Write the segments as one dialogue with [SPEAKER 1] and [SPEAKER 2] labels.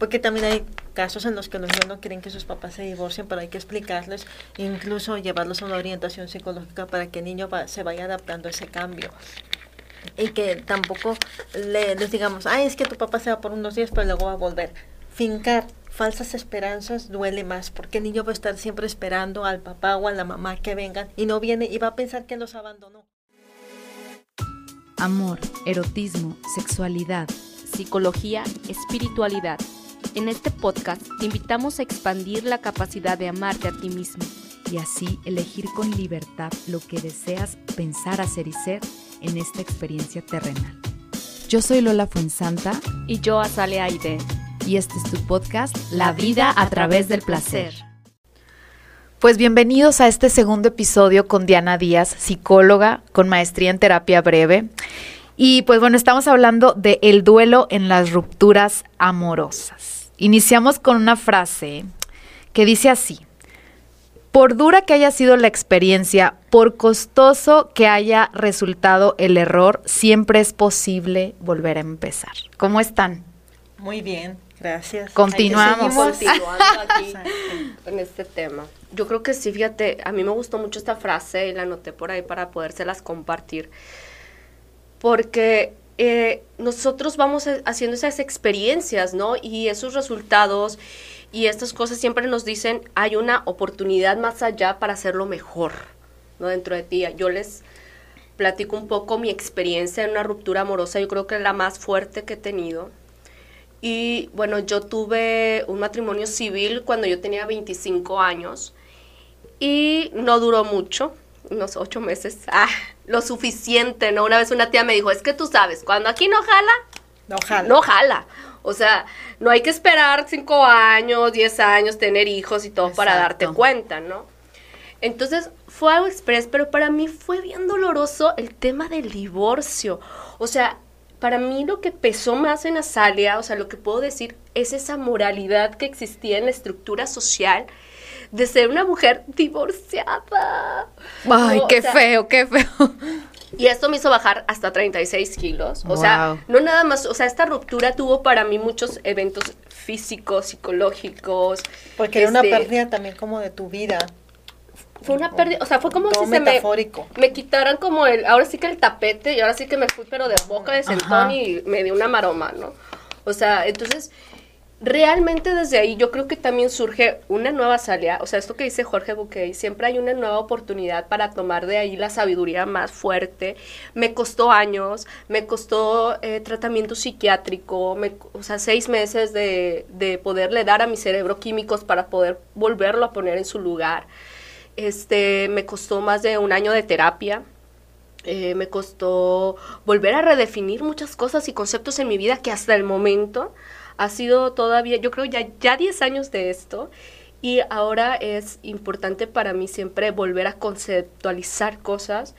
[SPEAKER 1] Porque también hay casos en los que los niños no quieren que sus papás se divorcien, pero hay que explicarles, incluso llevarlos a una orientación psicológica para que el niño se vaya adaptando a ese cambio. Y que tampoco le, les digamos, ay, es que tu papá se va por unos días, pero luego va a volver. Fincar falsas esperanzas duele más, porque el niño va a estar siempre esperando al papá o a la mamá que vengan y no viene y va a pensar que los abandonó.
[SPEAKER 2] Amor, erotismo, sexualidad,
[SPEAKER 3] psicología, espiritualidad en este podcast te invitamos a expandir la capacidad de amarte a ti mismo
[SPEAKER 2] y así elegir con libertad lo que deseas pensar, hacer y ser en esta experiencia terrenal. Yo soy Lola Fuensanta
[SPEAKER 3] y yo Azalea Aide
[SPEAKER 2] y este es tu podcast La vida a través del placer. Pues bienvenidos a este segundo episodio con Diana Díaz, psicóloga con maestría en terapia breve. Y pues bueno, estamos hablando de el duelo en las rupturas amorosas. Iniciamos con una frase que dice así, por dura que haya sido la experiencia, por costoso que haya resultado el error, siempre es posible volver a empezar. ¿Cómo están?
[SPEAKER 1] Muy bien, gracias.
[SPEAKER 2] Continuamos.
[SPEAKER 4] Continuando aquí en este tema. Yo creo que sí, fíjate, a mí me gustó mucho esta frase y la anoté por ahí para podérselas compartir. Porque eh, nosotros vamos haciendo esas experiencias, ¿no? Y esos resultados y estas cosas siempre nos dicen, hay una oportunidad más allá para hacerlo mejor, ¿no? Dentro de ti. Yo les platico un poco mi experiencia en una ruptura amorosa, yo creo que es la más fuerte que he tenido. Y bueno, yo tuve un matrimonio civil cuando yo tenía 25 años y no duró mucho unos ocho meses, ah, lo suficiente, ¿no? Una vez una tía me dijo, es que tú sabes, cuando aquí no jala,
[SPEAKER 1] no jala.
[SPEAKER 4] No jala. O sea, no hay que esperar cinco años, diez años, tener hijos y todo para darte cuenta, ¿no? Entonces fue algo express, pero para mí fue bien doloroso el tema del divorcio. O sea, para mí lo que pesó más en Azalia, o sea, lo que puedo decir es esa moralidad que existía en la estructura social de ser una mujer divorciada.
[SPEAKER 2] Ay, qué feo, qué feo.
[SPEAKER 4] Y esto me hizo bajar hasta 36 kilos. O sea, no nada más, o sea, esta ruptura tuvo para mí muchos eventos físicos, psicológicos.
[SPEAKER 1] Porque era una este, pérdida también como de tu vida.
[SPEAKER 4] Fue una pérdida, o sea, fue como si se me, me quitaran como el, ahora sí que el tapete y ahora sí que me fui pero de boca de sentón y me dio una maroma, ¿no? O sea, entonces realmente desde ahí yo creo que también surge una nueva salida, o sea, esto que dice Jorge Buquet, siempre hay una nueva oportunidad para tomar de ahí la sabiduría más fuerte. Me costó años, me costó eh, tratamiento psiquiátrico, o sea, seis meses de, de poderle dar a mi cerebro químicos para poder volverlo a poner en su lugar. Este, me costó más de un año de terapia. Eh, me costó volver a redefinir muchas cosas y conceptos en mi vida que hasta el momento ha sido todavía, yo creo ya, ya 10 años de esto y ahora es importante para mí siempre volver a conceptualizar cosas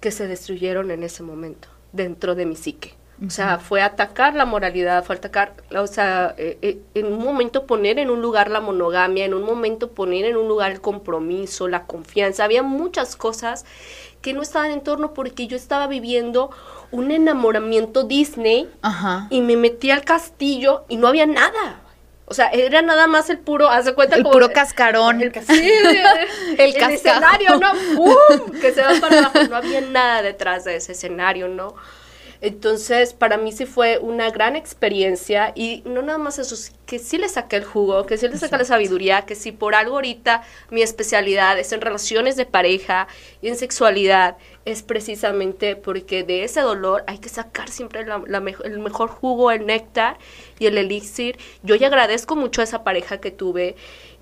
[SPEAKER 4] que se destruyeron en ese momento dentro de mi psique. O sea, fue atacar la moralidad, fue atacar, o sea, eh, eh, en un momento poner en un lugar la monogamia, en un momento poner en un lugar el compromiso, la confianza. Había muchas cosas que no estaban en torno porque yo estaba viviendo un enamoramiento Disney y me metí al castillo y no había nada. O sea, era nada más el puro, haz de cuenta
[SPEAKER 2] el puro cascarón.
[SPEAKER 4] El, sí, el, el escenario, ¿no? ¡Bum! Que se va para abajo. No había nada detrás de ese escenario, ¿no? Entonces, para mí sí fue una gran experiencia y no nada más eso, que sí le saqué el jugo, que sí le saqué la sabiduría, que si por algo ahorita mi especialidad es en relaciones de pareja y en sexualidad, es precisamente porque de ese dolor hay que sacar siempre el mejor jugo, el néctar y el elixir. Yo ya agradezco mucho a esa pareja que tuve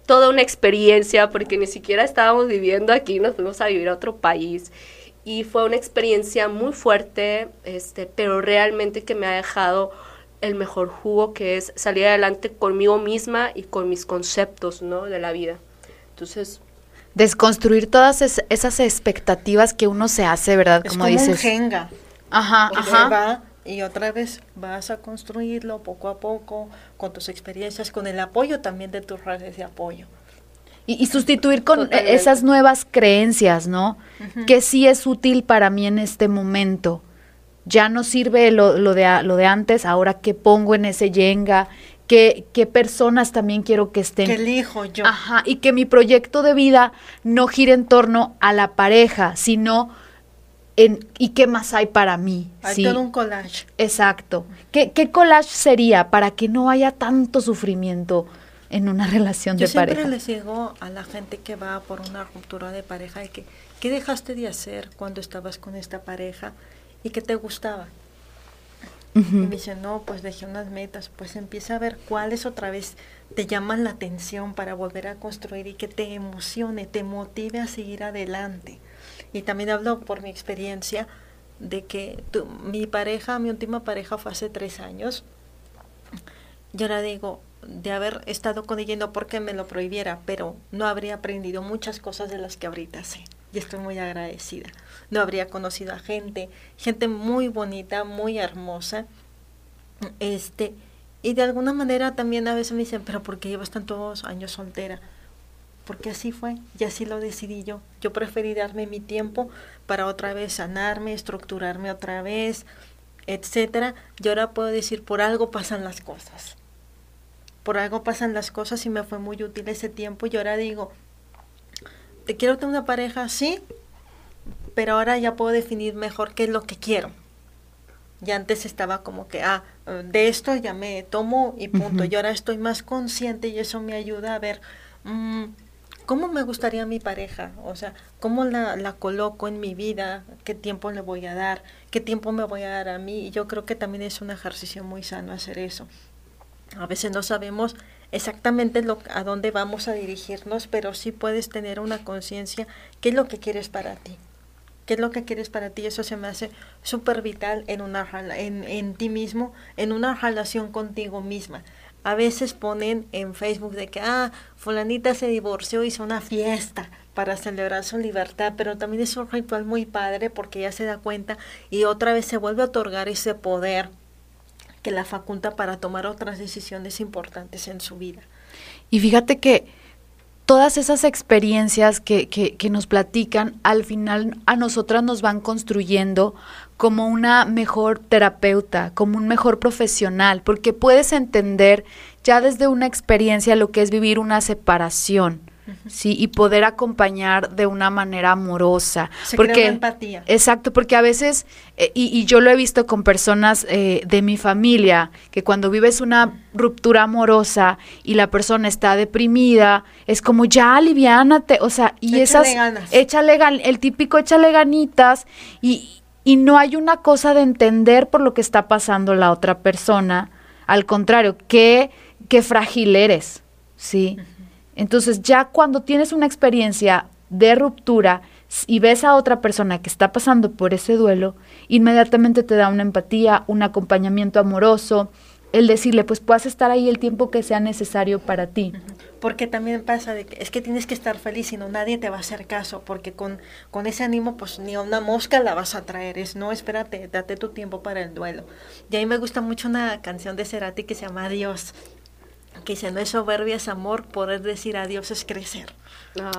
[SPEAKER 4] toda una experiencia porque ni siquiera estábamos viviendo aquí, nos fuimos a vivir a otro país y fue una experiencia muy fuerte, este, pero realmente que me ha dejado el mejor jugo que es salir adelante conmigo misma y con mis conceptos, ¿no? De la vida. Entonces,
[SPEAKER 2] desconstruir todas esas expectativas que uno se hace, ¿verdad?
[SPEAKER 1] como, dices. Un jenga.
[SPEAKER 2] Ajá, ajá.
[SPEAKER 1] y otra vez vas a construirlo poco a poco con tus experiencias, con el apoyo también de tus redes de apoyo.
[SPEAKER 2] Y, sustituir con esas nuevas creencias, ¿no? Que sí es útil para mí en este momento. Ya no sirve lo, lo, de, lo de antes, ahora qué pongo en ese yenga, qué, qué personas también quiero que estén.
[SPEAKER 1] Que elijo yo.
[SPEAKER 2] Ajá, y que mi proyecto de vida no gire en torno a la pareja, sino en, ¿y qué más hay para mí?
[SPEAKER 1] Hay todo un collage.
[SPEAKER 2] Exacto. ¿Qué, ¿Qué collage sería para que no haya tanto sufrimiento? En una relación de pareja.
[SPEAKER 1] Yo siempre les digo a la gente que va por una ruptura de pareja que qué dejaste de hacer cuando estabas con esta pareja y que te gustaba. Y me dicen, no, pues dejé unas metas, pues empieza a ver cuáles otra vez te llaman la atención para volver a construir y que te emocione, te motive a seguir adelante. Y también hablo por mi experiencia de que mi pareja, mi última pareja fue hace tres años. Yo ahora digo, de haber estado con ella no porque me lo prohibiera, pero no habría aprendido muchas cosas de las que ahorita sé. Y estoy muy agradecida. No habría conocido a gente, gente muy bonita, muy hermosa. Este, y de alguna manera también a veces me dicen, pero ¿por qué llevas tantos años soltera? Porque así fue, y así lo decidí yo. Yo preferí darme mi tiempo para otra vez sanarme, estructurarme otra vez, etcétera. Y ahora puedo decir, por algo pasan las cosas por algo pasan las cosas y me fue muy útil ese tiempo y ahora digo, te quiero tener una pareja así, pero ahora ya puedo definir mejor qué es lo que quiero. Ya antes estaba como que, ah, de esto ya me tomo y punto. Y ahora estoy más consciente y eso me ayuda a ver mm, cómo me gustaría mi pareja. O sea, cómo la, la coloco en mi vida, qué tiempo le voy a dar, qué tiempo me voy a dar a mí. Y yo creo que también es un ejercicio muy sano hacer eso. A veces no sabemos exactamente lo, a dónde vamos a dirigirnos, pero sí puedes tener una conciencia qué es lo que quieres para ti. ¿Qué es lo que quieres para ti? Eso se me hace súper vital en, una, en, en ti mismo, en una relación contigo misma. A veces ponen en Facebook de que, ah, fulanita se divorció, hizo una fiesta para celebrar su libertad, pero también es un ritual muy padre porque ya se da cuenta y otra vez se vuelve a otorgar ese poder que la faculta para tomar otras decisiones importantes en su vida.
[SPEAKER 2] Y fíjate que todas esas experiencias que, que, que, nos platican, al final a nosotras nos van construyendo como una mejor terapeuta, como un mejor profesional, porque puedes entender ya desde una experiencia lo que es vivir una separación sí, y poder acompañar de una manera amorosa. porque,
[SPEAKER 1] empatía.
[SPEAKER 2] Exacto, porque a veces, eh, y, yo lo he visto con personas eh, de mi familia, que cuando vives una ruptura amorosa y la persona está deprimida, es como ya aliviánate, o sea, y échale esas, échale el típico échale ganitas y, y no hay una cosa de entender por lo que está pasando la otra persona, al contrario, qué, qué frágil eres, ¿sí? Entonces ya cuando tienes una experiencia de ruptura y ves a otra persona que está pasando por ese duelo, inmediatamente te da una empatía, un acompañamiento amoroso, el decirle, pues puedas estar ahí el tiempo que sea necesario para ti.
[SPEAKER 1] Porque también pasa de que es que tienes que estar feliz, si no nadie te va a hacer caso, porque con, con ese ánimo pues ni a una mosca la vas a traer, es no, espérate, date tu tiempo para el duelo. Y a mí me gusta mucho una canción de Cerati que se llama Adiós, que dice, no es soberbia, es amor, poder decir adiós es crecer.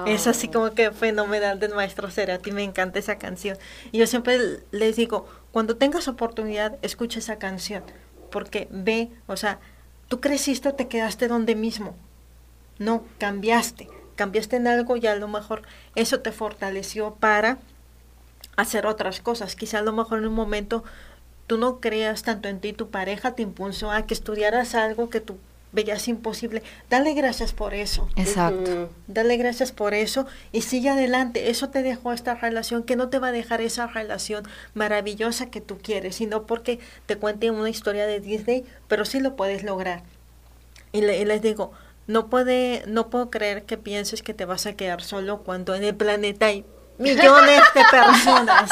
[SPEAKER 1] Es así como que fenomenal del maestro Cerati, me encanta esa canción. Y yo siempre les digo, cuando tengas oportunidad, escucha esa canción, porque ve, o sea, tú creciste o te quedaste donde mismo. No, cambiaste, cambiaste en algo y a lo mejor eso te fortaleció para hacer otras cosas. Quizá a lo mejor en un momento tú no creas tanto en ti, tu pareja te impulsó a que estudiaras algo que tú veías imposible. Dale gracias por eso.
[SPEAKER 2] Exacto.
[SPEAKER 1] Dale gracias por eso y sigue adelante. Eso te dejó esta relación que no te va a dejar esa relación maravillosa que tú quieres, sino porque te cuente una historia de Disney, pero sí lo puedes lograr. Y, les digo, no puede, no puedo creer que pienses que te vas a quedar solo cuando en el planeta hay millones de personas.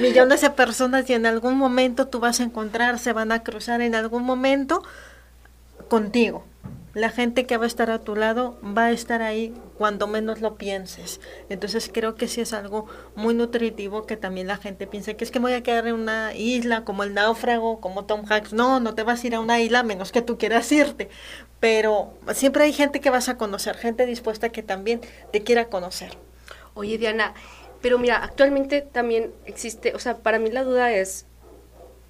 [SPEAKER 1] millones de personas y en algún momento tú vas a encontrar, se van a cruzar en algún momento contigo. la gente que va a estar a tu lado va a estar ahí cuando menos lo pienses. Entonces creo que sí es algo muy nutritivo que también la gente piense que es que me voy a quedar en una isla como el náufrago, como Tom Hanks. No, no te vas a ir a una isla menos que tú quieras irte. Pero siempre hay gente que vas a conocer, gente dispuesta que también te quiera conocer.
[SPEAKER 4] Oye, Diana, pero mira, actualmente también existe, o sea, para mí la duda es,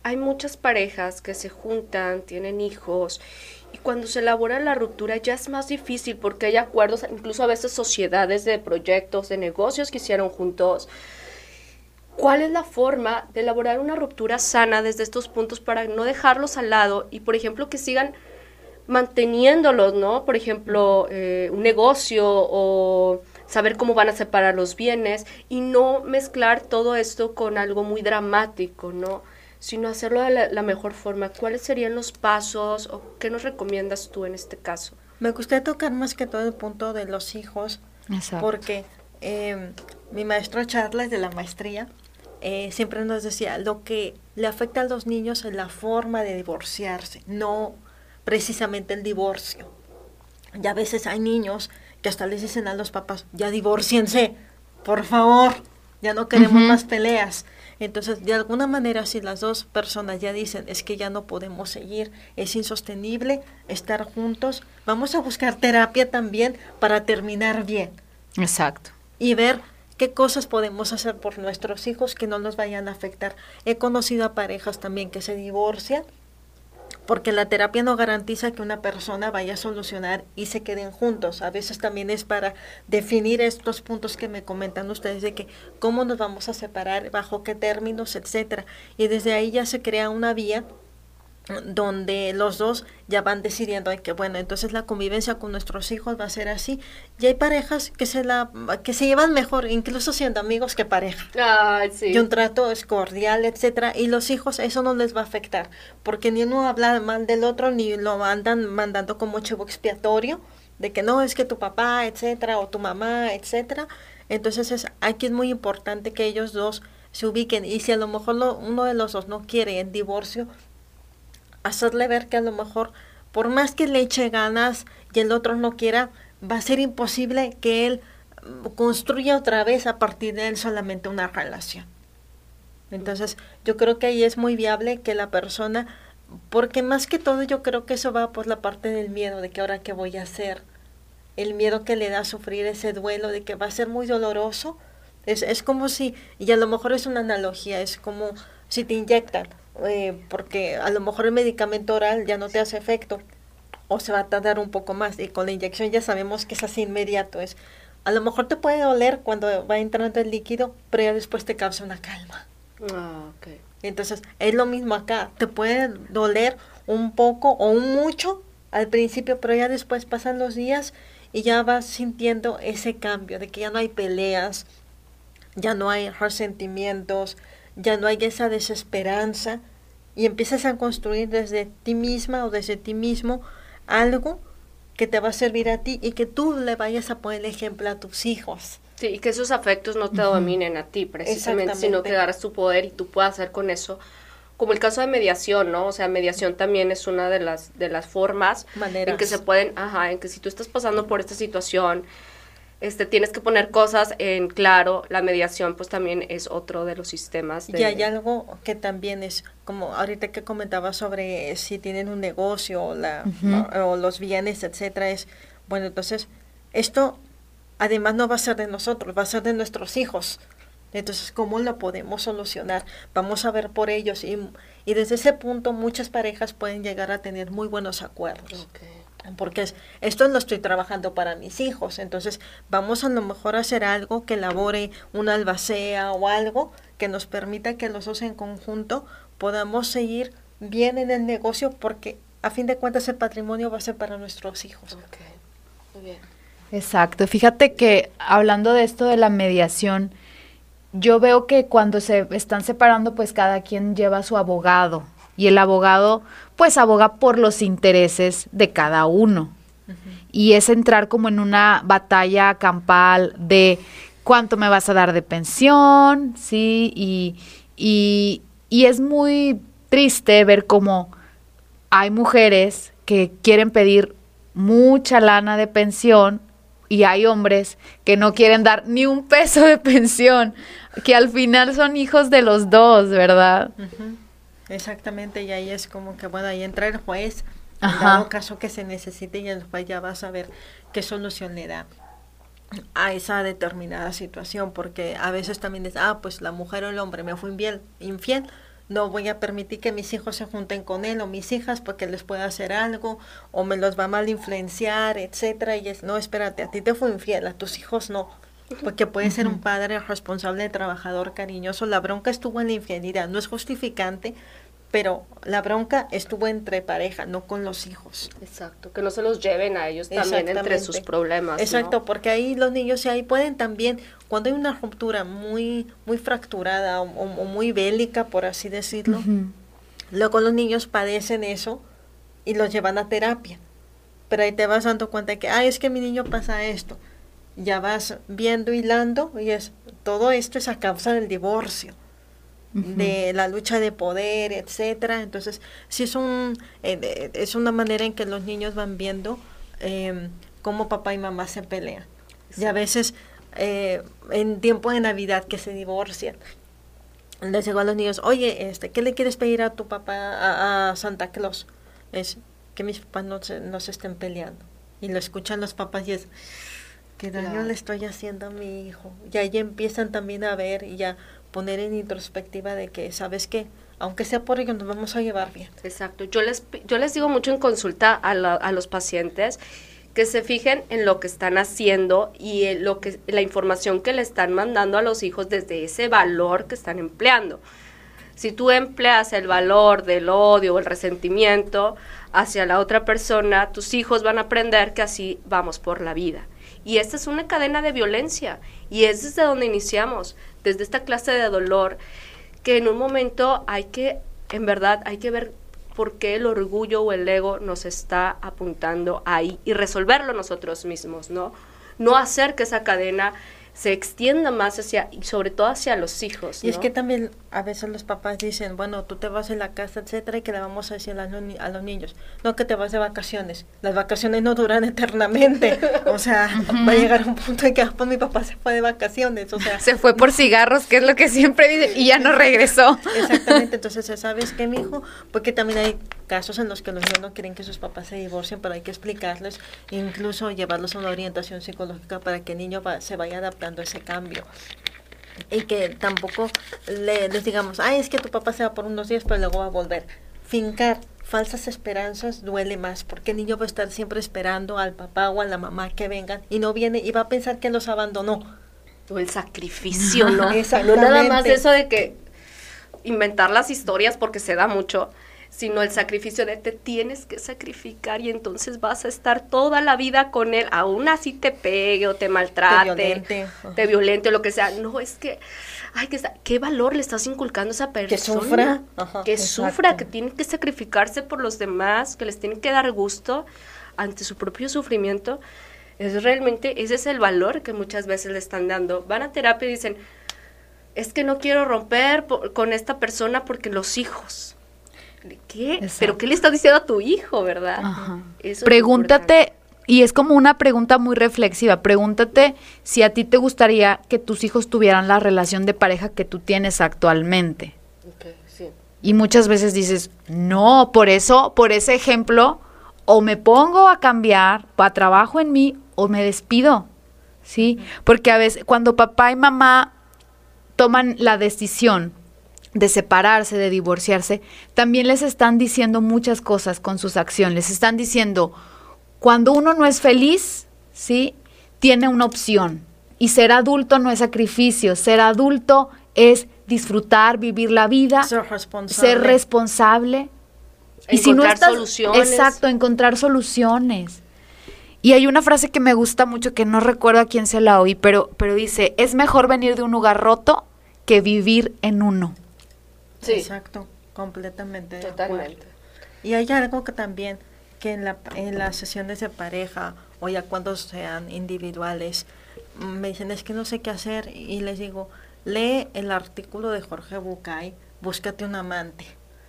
[SPEAKER 4] hay muchas parejas que se juntan, tienen hijos y cuando se elabora la ruptura ya es más difícil porque hay acuerdos, incluso a veces sociedades de proyectos, de negocios que hicieron juntos. ¿Cuál es la forma de elaborar una ruptura sana desde estos puntos para no dejarlos al lado y, por ejemplo, que sigan manteniéndolos, ¿no? Por ejemplo, eh, un negocio o saber cómo van a separar los bienes y no mezclar todo esto con algo muy dramático, ¿no? Sino hacerlo de la, mejor forma. ¿Cuáles serían los pasos o qué nos recomiendas tú en este caso?
[SPEAKER 1] Me gustaría tocar más que todo el punto de los hijos, porque em, mi maestro Charles de la maestría eh, siempre nos decía, lo que le afecta a los niños es la forma de divorciarse, no precisamente el divorcio. Ya a veces hay niños que hasta les dicen a los papás, ya divorciense, por favor, ya no queremos más peleas. Entonces, de alguna manera, si las dos personas ya dicen, es que ya no podemos seguir, es insostenible estar juntos, vamos a buscar terapia también para terminar bien.
[SPEAKER 2] Exacto.
[SPEAKER 1] Y ver qué cosas podemos hacer por nuestros hijos que no nos vayan a afectar. He conocido a parejas también que se divorcian porque la terapia no garantiza que una persona vaya a solucionar y se queden juntos. A veces también es para definir estos puntos que me comentan ustedes de que cómo nos vamos a separar, bajo qué términos, etcétera. Y desde ahí ya se crea una vía donde los dos ya van decidiendo que bueno entonces la convivencia con nuestros hijos va a ser así. Y hay parejas que se la que se llevan mejor incluso siendo amigos que pareja. Y un trato es cordial etcétera y los hijos eso no les va a afectar porque ni uno habla mal del otro ni lo andan mandando como chivo expiatorio de que no es que tu papá etcétera o tu mamá etcétera. Entonces es aquí es muy importante que ellos dos se ubiquen y si a lo mejor uno de los dos no quiere el divorcio hacerle ver que a lo mejor, por más que le eche ganas y el otro no quiera, va a ser imposible que él mm, construya otra vez a partir de él solamente una relación. Entonces, yo creo que ahí es muy viable que la persona, porque más que todo yo creo que eso va por la parte del miedo, de que ahora qué voy a hacer, el miedo que le da a sufrir ese duelo, de que va a ser muy doloroso. Es, es como si, y a lo mejor es una analogía, es como si te inyectan eh, porque a lo mejor el medicamento oral ya no te hace efecto o se va a tardar un poco más y con la inyección ya sabemos que es así inmediato es a lo mejor te puede doler cuando va entrando el líquido pero ya después te causa una calma
[SPEAKER 4] ah, okay.
[SPEAKER 1] entonces es lo mismo acá te puede doler un poco o un mucho al principio pero ya después pasan los días y ya vas sintiendo ese cambio de que ya no hay peleas ya no hay resentimientos ya no hay esa desesperanza y empiezas a construir desde ti misma o desde ti mismo algo que te va a servir a ti y que tú le vayas a poner el ejemplo a tus hijos.
[SPEAKER 4] Sí, y que esos afectos no te dominen a ti precisamente, sino que darás tu poder y tú puedas hacer con eso como el caso de mediación, ¿no? O sea, mediación también es una de las de las formas en que se pueden, ajá, en que si tú estás pasando por esta situación, este, tienes que poner cosas en claro, la mediación pues también es otro de los sistemas.
[SPEAKER 1] Y hay algo que también es, como ahorita que comentaba sobre si tienen un negocio o, la, o, los bienes, etcétera, es, bueno, entonces, esto además no va a ser de nosotros, va a ser de nuestros hijos. Entonces, ¿cómo lo podemos solucionar? Vamos a ver por ellos y, y desde ese punto muchas parejas pueden llegar a tener muy buenos acuerdos porque es, esto lo estoy trabajando para mis hijos, entonces vamos a lo mejor a hacer algo que elabore una albacea o algo que nos permita que los dos en conjunto podamos seguir bien en el negocio porque a fin de cuentas el patrimonio va a ser para nuestros hijos.
[SPEAKER 2] Muy bien. Exacto, fíjate que hablando de esto de la mediación, yo veo que cuando se están separando, pues cada quien lleva a su abogado y el abogado pues aboga por los intereses de cada uno. Y es entrar como en una batalla campal de cuánto me vas a dar de pensión, ¿sí? Y, y, y es muy triste ver cómo hay mujeres que quieren pedir mucha lana de pensión y hay hombres que no quieren dar ni un peso de pensión, que al final son hijos de los dos, ¿verdad?
[SPEAKER 1] Exactamente, y ahí es como que, bueno, ahí entra el juez, en dado caso que se necesite y el juez ya va a saber qué solución le da a esa determinada situación, porque a veces también es, ah, pues la mujer o el hombre me fue infiel, infiel no voy a permitir que mis hijos se junten con él o mis hijas porque les pueda hacer algo o me los va a mal influenciar, etcétera, y es, no, espérate, a ti te fue infiel, a tus hijos no. Porque puede ser un padre responsable, trabajador, cariñoso. La bronca estuvo en la infidelidad. No es justificante, pero la bronca estuvo entre pareja, no con los hijos.
[SPEAKER 4] Exacto, que no se los lleven a ellos también entre sus problemas.
[SPEAKER 1] Exacto, porque ahí los niños ahí pueden también, cuando hay una ruptura muy, muy fracturada o, muy bélica, por así decirlo, luego los niños padecen eso y los llevan a terapia. Pero ahí te vas dando cuenta de que, ay, es que mi niño pasa esto. Ya vas viendo, hilando, y es, todo esto es a causa del divorcio de la lucha de poder, etcétera. Entonces, sí es un eh, es una manera en que los niños van viendo eh, cómo papá y mamá se pelean. Y a veces eh, en tiempo de Navidad que se divorcian, les digo a los niños, oye, este, ¿qué le quieres pedir a tu papá, a, Santa Claus? Es que mis papás no se, no se estén peleando. Y lo escuchan los papás y es, ¿qué daño le estoy haciendo a mi hijo? Y ahí empiezan también a ver y ya poner en introspectiva de que, ¿sabes qué? Aunque sea por ello, nos vamos a llevar bien.
[SPEAKER 4] Exacto. Yo les, yo les digo mucho en consulta a, a los pacientes que se fijen en lo que están haciendo y en lo que, la información que le están mandando a los hijos desde ese valor que están empleando. Si tú empleas el valor del odio o el resentimiento hacia la otra persona, tus hijos van a aprender que así vamos por la vida. Y esta es una cadena de violencia y es desde donde iniciamos, desde esta clase de dolor, que en un momento hay que, en verdad, hay que ver por qué el orgullo o el ego nos está apuntando ahí y resolverlo nosotros mismos, ¿no? No hacer que esa cadena se extienda más hacia, y sobre todo hacia los hijos.
[SPEAKER 1] Y es que también a veces los papás dicen, bueno, tú te vas en la casa, etcétera, y que le vamos a decir a los, a los niños, no que te vas de vacaciones. Las vacaciones no duran eternamente. o sea, va a llegar un punto en que pues, mi papá se fue de vacaciones. O sea,
[SPEAKER 2] se fue por cigarros, que es lo que siempre dice, y ya no regresó.
[SPEAKER 1] Exactamente, entonces, ¿sabes qué, mi hijo? Porque también hay casos en los que los niños no quieren que sus papás se divorcien, pero hay que explicarles, incluso llevarlos a una orientación psicológica para que el niño se vaya adaptando a ese cambio. Y que tampoco le, les digamos, ay, es que tu papá se va por unos días, pero luego va a volver. Fincar falsas esperanzas duele más, porque el niño va a estar siempre esperando al papá o a la mamá que vengan y no viene y va a pensar que los abandonó.
[SPEAKER 4] O el sacrificio, ¿no? No nada más eso de que inventar las historias porque se da mucho, sino el sacrificio de te tienes que sacrificar y entonces vas a estar toda la vida con él, aún así te pegue o te maltrate, te violente, te violente o lo que sea. No, es que, ay, que, ¿qué valor le estás inculcando a esa persona?
[SPEAKER 1] Que sufra.
[SPEAKER 4] que sufra, que tiene que sacrificarse por los demás, que les tiene que dar gusto ante su propio sufrimiento. Es realmente, ese es el valor que muchas veces le están dando. Van a terapia y dicen, es que no quiero romper con esta persona porque los hijos ¿qué? ¿Pero qué le estás diciendo a tu hijo, verdad?
[SPEAKER 2] Pregúntate, y es como una pregunta muy reflexiva, pregúntate si a ti te gustaría que tus hijos tuvieran la relación de pareja que tú tienes actualmente. Y muchas veces dices, no, por eso, por ese ejemplo, o me pongo a cambiar, a trabajo en mí, o me despido. ¿Sí? Porque a veces, cuando papá y mamá toman la decisión de separarse, de divorciarse, también les están diciendo muchas cosas con sus acciones. Les están diciendo, cuando uno no es feliz, ¿sí? Tiene una opción. Y ser adulto no es sacrificio, ser adulto es disfrutar, vivir la vida,
[SPEAKER 1] ser responsable.
[SPEAKER 2] Ser responsable.
[SPEAKER 4] Y si no estás, soluciones.
[SPEAKER 2] Exacto, encontrar soluciones. Y hay una frase que me gusta mucho que no recuerdo a quién se la oí, pero, pero dice, es mejor venir de un lugar roto que vivir en uno.
[SPEAKER 1] Exacto, completamente. Totalmente. Y hay algo que también, que en, la, en las sesiones de pareja o ya cuando sean individuales, me dicen es que no sé qué hacer y les digo, lee el artículo de Jorge Bucay, búscate un amante.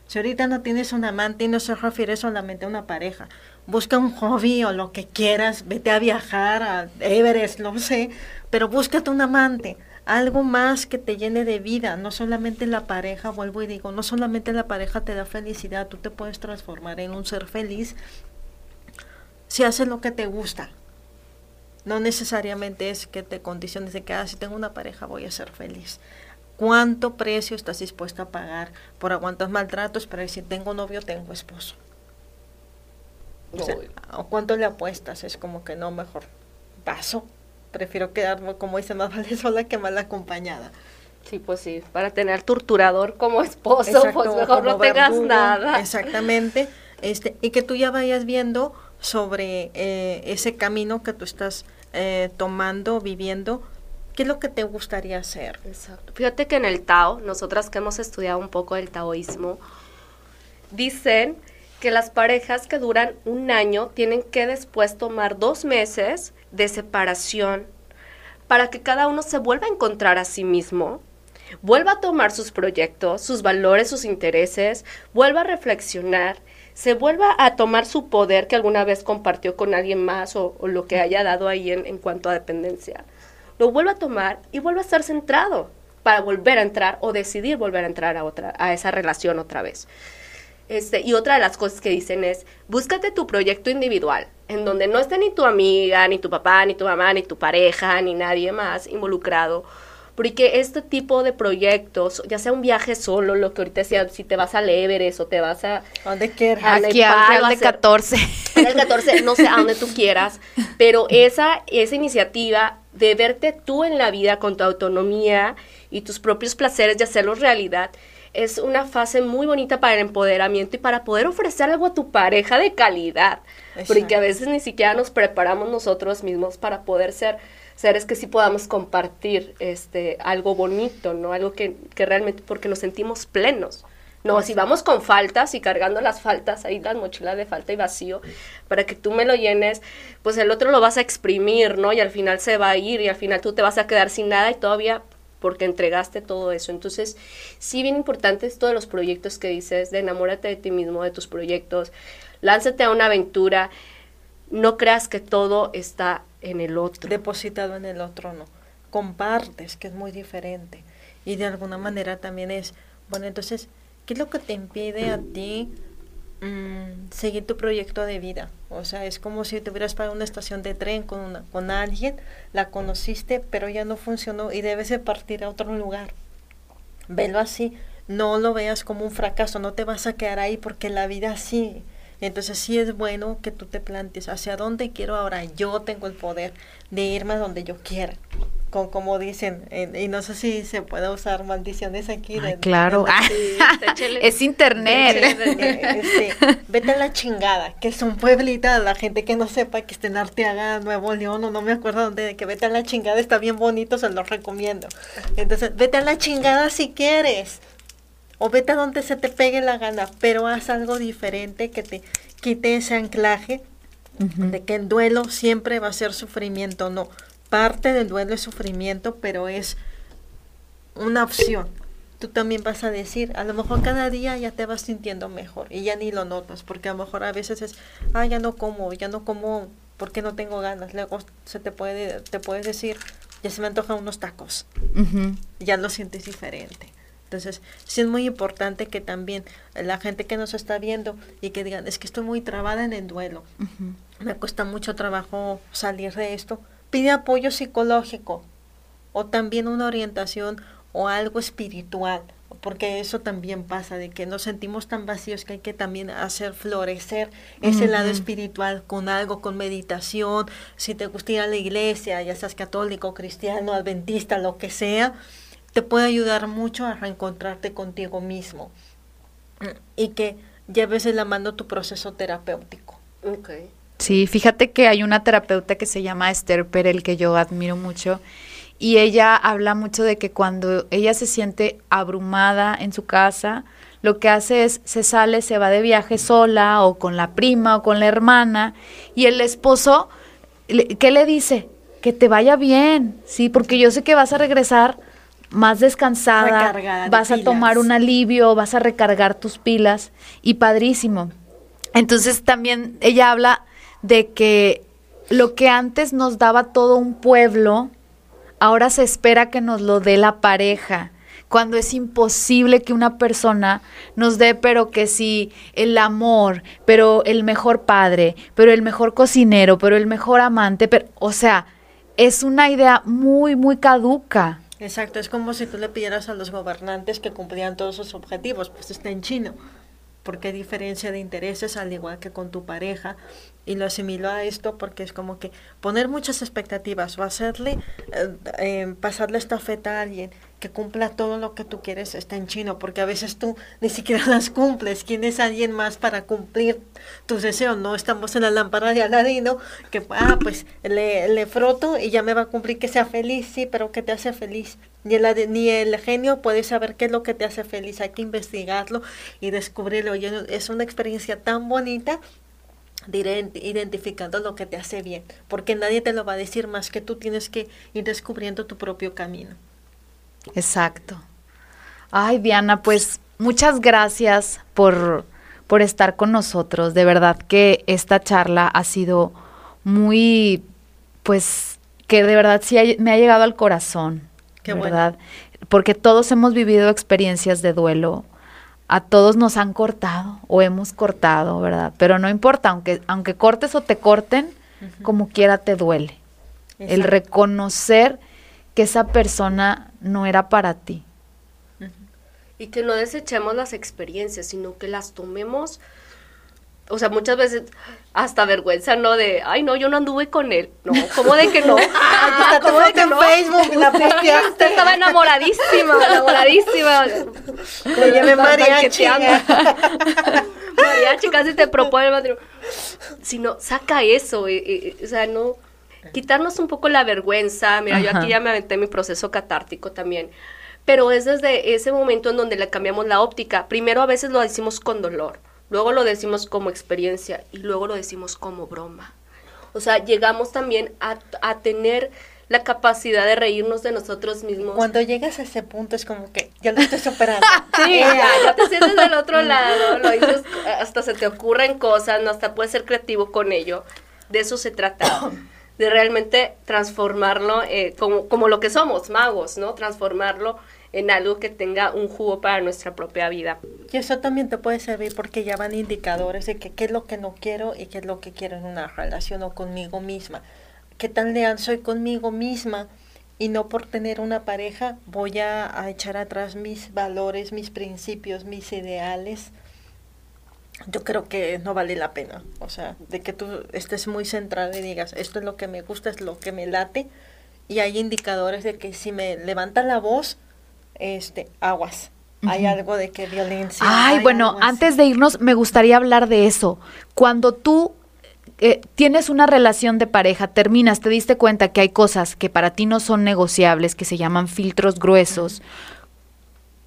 [SPEAKER 1] Si ahorita no tienes un amante y no se refiere solamente a una pareja, busca un hobby o lo que quieras, vete a viajar a Everest, no sé, pero búscate un amante, algo más que te llene de vida, no solamente la pareja, vuelvo y digo, no solamente la pareja te da felicidad, tú te puedes transformar en un ser feliz si haces lo que te gusta. No necesariamente es que te condiciones de que, ah, si tengo una pareja voy a ser feliz cuánto precio estás dispuesto a pagar por aguantar maltratos para decir tengo novio, tengo esposo. O, cuánto le apuestas, es como que no, mejor paso. Prefiero quedarme, como dice, más vale sola que mal acompañada.
[SPEAKER 4] Sí, pues sí, para tener torturador como esposo, pues mejor no tengas nada.
[SPEAKER 1] Exactamente. Este, y que tú ya vayas viendo sobre eh, ese camino que tú estás eh, tomando, viviendo, ¿Qué es lo que te gustaría hacer?
[SPEAKER 4] Exacto. Fíjate que en el Tao, nosotras que hemos estudiado un poco el taoísmo, dicen que las parejas que duran un año tienen que después tomar dos meses de separación para que cada uno se vuelva a encontrar a sí mismo, vuelva a tomar sus proyectos, sus valores, sus intereses, vuelva a reflexionar, se vuelva a tomar su poder que alguna vez compartió con alguien más o, lo que haya dado ahí en, en cuanto a dependencia lo vuelve a tomar y vuelve a estar centrado para volver a entrar o decidir volver a entrar a otra a esa relación otra vez. Este, y otra de las cosas que dicen es, búscate tu proyecto individual, en donde no esté ni tu amiga, ni tu papá, ni tu mamá, ni tu pareja, ni nadie más involucrado, porque este tipo de proyectos, ya sea un viaje solo, lo que ahorita decía, si te vas a Everest o te vas a...
[SPEAKER 1] donde quieras.
[SPEAKER 2] Aquí al de 14.
[SPEAKER 4] Al 14, no sé, a donde tú quieras, pero esa, esa iniciativa de verte tú en la vida con tu autonomía y tus propios placeres y hacerlos realidad, es una fase muy bonita para el empoderamiento y para poder ofrecer algo a tu pareja de calidad, porque a veces ni siquiera nos preparamos nosotros mismos para poder ser seres que sí podamos compartir este algo bonito, ¿no? Algo que, que realmente porque nos sentimos plenos. No, si vamos con faltas y cargando las faltas, ahí las mochilas de falta y vacío, para que tú me lo llenes, pues el otro lo vas a exprimir, ¿no? Y al final se va a ir y al final tú te vas a quedar sin nada y todavía porque entregaste todo eso. Entonces, sí, bien importante todos los proyectos que dices, de enamórate de ti mismo, de tus proyectos, lánzate a una aventura, no creas que todo está en el otro.
[SPEAKER 1] Depositado en el otro, no. Compartes, que es muy diferente. Y de alguna manera también es, bueno, entonces, ¿qué es lo que te impide a ti mm, seguir tu proyecto de vida? O sea, es como si te hubieras para una estación de tren con, con alguien, la conociste, pero ya no funcionó y debes de partir a otro lugar. Velo así, no lo veas como un fracaso, no te vas a quedar ahí porque la vida sí entonces sí es bueno que tú te plantes hacia dónde quiero ahora. Yo tengo el poder de irme a donde yo quiera. Con, como dicen, y no sé si se puede usar maldiciones aquí.
[SPEAKER 2] claro, es internet.
[SPEAKER 1] Este, vete a la chingada, que es un pueblito, la gente que no sepa que está en Arteaga, Nuevo León, o no me acuerdo dónde, que vete a la chingada, está bien bonito, se lo recomiendo. Entonces, vete a la chingada si quieres o vete a donde se te pegue la gana, pero haz algo diferente que te quite ese anclaje de que el duelo siempre va a ser sufrimiento, no. Parte del duelo es sufrimiento, pero es una opción. Tú también vas a decir, a lo mejor cada día ya te vas sintiendo mejor y ya ni lo notas, porque a lo mejor a veces es, ah, ya no como, ya no como porque no tengo ganas. Luego se te puede, te puedes decir, ya se me antojan unos tacos. Ya lo sientes diferente. Entonces, sí es muy importante que también la gente que nos está viendo y que digan, es que estoy muy trabada en el duelo, me cuesta mucho trabajo salir de esto, pide apoyo psicológico o también una orientación o algo espiritual, porque eso también pasa, de que nos sentimos tan vacíos que hay que también hacer florecer ese lado espiritual con algo, con meditación, si te gusta ir a la iglesia, ya seas católico, cristiano, adventista, lo que sea, te puede ayudar mucho a reencontrarte contigo mismo y que lleves en la mano tu proceso terapéutico.
[SPEAKER 4] Okay.
[SPEAKER 2] Sí, fíjate que hay una terapeuta que se llama Esther Perel que yo admiro mucho y ella habla mucho de que cuando ella se siente abrumada en su casa, lo que hace es se sale, se va de viaje sola o con la prima o con la hermana y el esposo, ¿qué le dice? Que te vaya bien, sí, porque yo sé que vas a regresar más descansada, vas a tomar un alivio, vas a recargar tus pilas y padrísimo. Entonces también ella habla de que lo que antes nos daba todo un pueblo, ahora se espera que nos lo dé la pareja cuando es imposible que una persona nos dé, pero que sí, el amor, pero el mejor padre, pero el mejor cocinero, pero el mejor amante, pero, o sea, es una idea muy, muy caduca.
[SPEAKER 1] Exacto, es como si tú le pidieras a los gobernantes que cumplían todos sus objetivos, pues está en chino, porque hay diferencia de intereses al igual que con tu pareja y lo asimilo a esto porque es como que poner muchas expectativas o hacerle, eh, eh, pasarle esta feta a alguien que cumpla todo lo que tú quieres está en chino, porque a veces tú ni siquiera las cumples. ¿Quién es alguien más para cumplir tus deseos? No estamos en la lámpara de Aladino, que, ah, pues le, le froto y ya me va a cumplir que sea feliz, sí, pero que te hace feliz. Ni el, ni el genio puede saber qué es lo que te hace feliz, hay que investigarlo y descubrirlo. Y es una experiencia tan bonita de identificando lo que te hace bien, porque nadie te lo va a decir más que tú tienes que ir descubriendo tu propio camino.
[SPEAKER 2] Exacto. Ay, Diana, pues muchas gracias por, por estar con nosotros. De verdad que esta charla ha sido muy, pues, que de verdad sí me ha llegado al corazón. Qué ¿verdad? Porque todos hemos vivido experiencias de duelo. A todos nos han cortado o hemos cortado, ¿verdad? Pero no importa, aunque, aunque cortes o te corten, como quiera te duele. El reconocer que esa persona no era para ti.
[SPEAKER 4] Y que no desechemos las experiencias, sino que las tomemos o sea, muchas veces hasta vergüenza, ¿no? De, ay, no, yo no anduve con él. No, ¿cómo de que no?
[SPEAKER 1] ¿Cómo de que en Facebook la
[SPEAKER 4] Usted estaba enamoradísima, enamoradísima.
[SPEAKER 1] Le llevé mariachi.
[SPEAKER 4] mariachi, casi te propone el matrimonio. Sino, saca eso, eh, eh, o sea, no quitarnos un poco la vergüenza. Mira, yo aquí ya me aventé mi proceso catártico también. Pero es desde ese momento en donde le cambiamos la óptica. Primero a veces lo decimos con dolor, luego lo decimos como experiencia y luego lo decimos como broma. O sea, llegamos también a, a tener la capacidad de reírnos de nosotros mismos.
[SPEAKER 1] Cuando llegas a ese punto es como que ya lo estoy superando.
[SPEAKER 4] sí, ya, ya, te sientes del otro lado, lo dices, hasta se te ocurren cosas, ¿no? hasta puedes ser creativo con ello. De eso se trata de realmente transformarlo eh, como, como lo que somos, magos, ¿no? Transformarlo en algo que tenga un jugo para nuestra propia vida.
[SPEAKER 1] Y eso también te puede servir porque ya van indicadores de que qué es lo que no quiero y qué es lo que quiero en una relación o conmigo misma. Qué tan leal soy conmigo misma y no por tener una pareja voy a, a echar atrás mis valores, mis principios, mis ideales yo creo que no vale la pena. O sea, de que tú estés muy centrado y digas, esto es lo que me gusta, es lo que me late. Y hay indicadores de que si me levanta la voz, este, aguas. Hay algo de que violencia.
[SPEAKER 2] Ay, bueno, antes de irnos, me gustaría hablar de eso. Cuando tú eh, tienes una relación de pareja, terminas, te diste cuenta que hay cosas que para ti no son negociables, que se llaman filtros gruesos.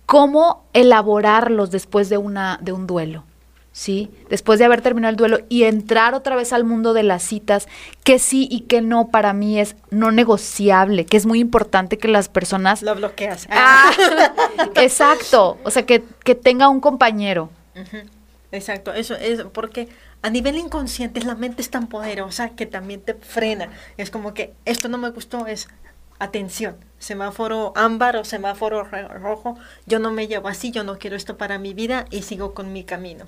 [SPEAKER 2] ¿Cómo elaborarlos después de, una, de un duelo? ¿Sí? Después de haber terminado el duelo y entrar otra vez al mundo de las citas, que sí y que no para mí es no negociable, que es muy importante que las personas...
[SPEAKER 1] Lo bloqueas.
[SPEAKER 2] Ah, exacto, o sea, que, que tenga un compañero.
[SPEAKER 1] Exacto, eso es porque a nivel inconsciente la mente es tan poderosa que también te frena. Es como que esto no me gustó, es atención, semáforo ámbar o semáforo rojo, yo no me llevo así, yo no quiero esto para mi vida y sigo con mi camino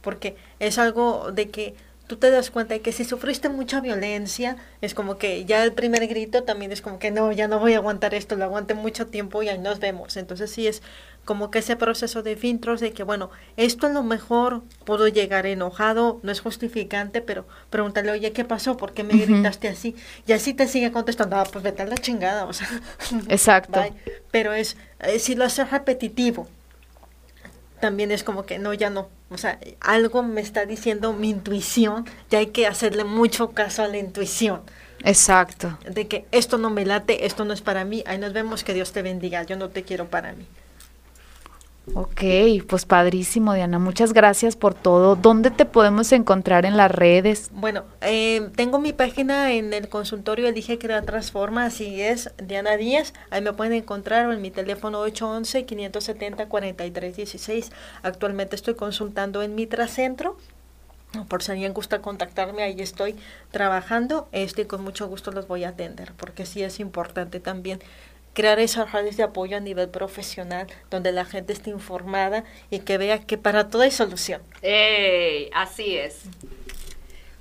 [SPEAKER 1] porque es algo de que tú te das cuenta de que si sufriste mucha violencia, es como que ya el primer grito también es como que no, ya no voy a aguantar esto, lo aguanté mucho tiempo y ahí nos vemos. Entonces sí es como que ese proceso de filtros de que, bueno, esto a lo mejor puedo llegar enojado, no es justificante, pero pregúntale, oye, ¿qué pasó? ¿Por qué me gritaste así? Y así te sigue contestando, ah, pues vete a la chingada, o sea.
[SPEAKER 2] Exacto.
[SPEAKER 1] Pero es, eh, si lo haces repetitivo, también es como que no, ya no. O sea, algo me está diciendo mi intuición, ya hay que hacerle mucho caso a la intuición.
[SPEAKER 2] Exacto.
[SPEAKER 1] De que esto no me late, esto no es para mí, ahí nos vemos, que Dios te bendiga, yo no te quiero para mí.
[SPEAKER 2] Ok, pues padrísimo, Diana. Muchas gracias por todo. ¿Dónde te podemos encontrar en las redes?
[SPEAKER 1] Bueno, eh, tengo mi página en el consultorio Elige Crea Transforma, así es, Diana Díaz. Ahí me pueden encontrar o en mi teléfono 811-570-4316. Actualmente estoy consultando en Mitracentro. Por si alguien gusta contactarme, ahí estoy trabajando. Este, con mucho gusto los voy a atender, porque sí es importante también crear esas redes de apoyo a nivel profesional, donde la gente esté informada y que vea que para todo hay solución.
[SPEAKER 4] ¡Ey! Así es.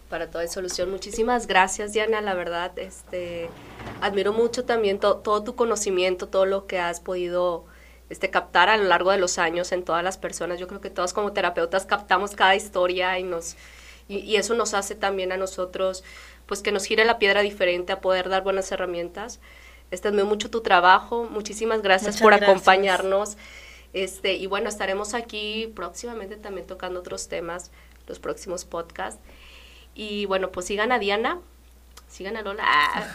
[SPEAKER 4] Para todo hay solución. Muchísimas gracias, Diana. La verdad, este, admiro mucho también todo tu conocimiento, todo lo que has podido este, captar a lo largo de los años en todas las personas. Yo creo que todos como terapeutas captamos cada historia y nos y, eso nos hace también a nosotros pues que nos gire la piedra diferente a poder dar buenas herramientas. Este, mucho tu trabajo. Muchísimas gracias por acompañarnos. Este, y bueno, estaremos aquí próximamente también tocando otros temas, los próximos podcasts. Y bueno, pues sigan a Diana, sigan a Lola.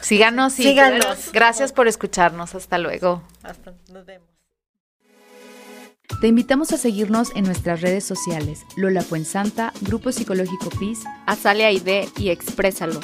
[SPEAKER 2] Síganos, síganos. Gracias por escucharnos. Hasta luego.
[SPEAKER 1] Hasta nos vemos.
[SPEAKER 2] Te invitamos a seguirnos en nuestras redes sociales, Lola Fuensanta, Grupo Psicológico PIS,
[SPEAKER 3] Azalea ID y Exprésalo.